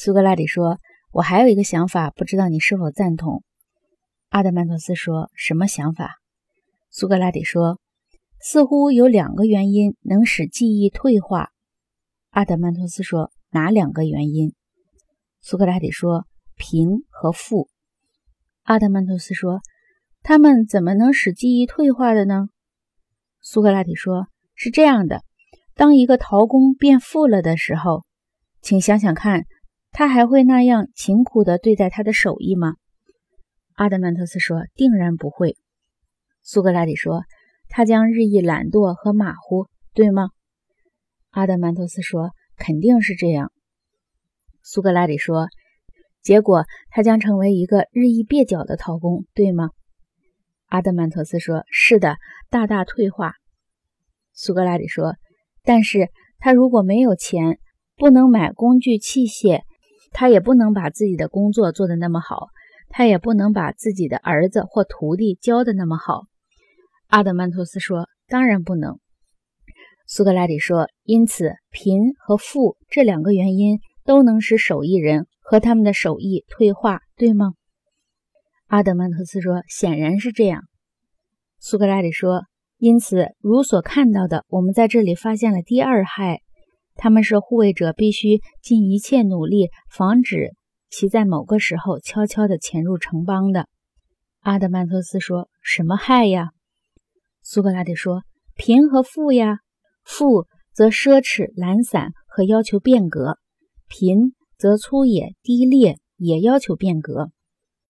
苏格拉底说：“我还有一个想法，不知道你是否赞同？”阿德曼托斯说：“什么想法？”苏格拉底说：“似乎有两个原因能使记忆退化。”阿德曼托斯说：“哪两个原因？”苏格拉底说：“贫和富。”阿德曼托斯说：“他们怎么能使记忆退化的呢？”苏格拉底说：“是这样的，当一个陶工变富了的时候，请想想看，他还会那样勤苦地对待他的手艺吗？”阿德曼托斯说：“定然不会。”苏格拉底说：“他将日益懒惰和马虎，对吗？”阿德曼托斯说：“肯定是这样。”苏格拉底说：“结果他将成为一个日益蹩脚的陶工，对吗？”阿德曼托斯说：“是的，大大退化。”苏格拉底说：“但是他如果没有钱，不能买工具器械，他也不能把自己的工作做得那么好，他也不能把自己的儿子或徒弟教得那么好。”阿德曼托斯说：“当然不能。”苏格拉底说：“因此，贫和富这两个原因。”都能使手艺人和他们的手艺退化，对吗？阿德曼托斯说：“显然是这样。”苏格拉底说：“因此，如所看到的，我们在这里发现了第二害，他们是护卫者必须尽一切努力防止其在某个时候悄悄地潜入城邦的。”阿德曼托斯说：“什么害呀？”苏格拉底说：“贫和富呀。富则奢侈、懒散和要求变革。”贫则粗野低劣，也要求变革。